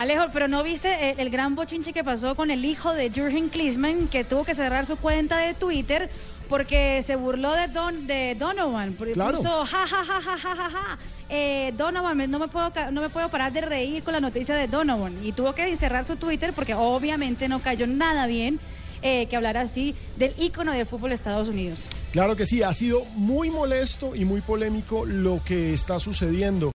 Alejo, pero ¿no viste el, el gran bochinche que pasó con el hijo de Jürgen Klinsmann que tuvo que cerrar su cuenta de Twitter porque se burló de, Don, de Donovan? Claro. Puso ja, ja, ja, ja, ja, ja, ja. Eh, Donovan, no me, puedo, no me puedo parar de reír con la noticia de Donovan. Y tuvo que cerrar su Twitter porque obviamente no cayó nada bien eh, que hablara así del ícono del fútbol de Estados Unidos. Claro que sí, ha sido muy molesto y muy polémico lo que está sucediendo.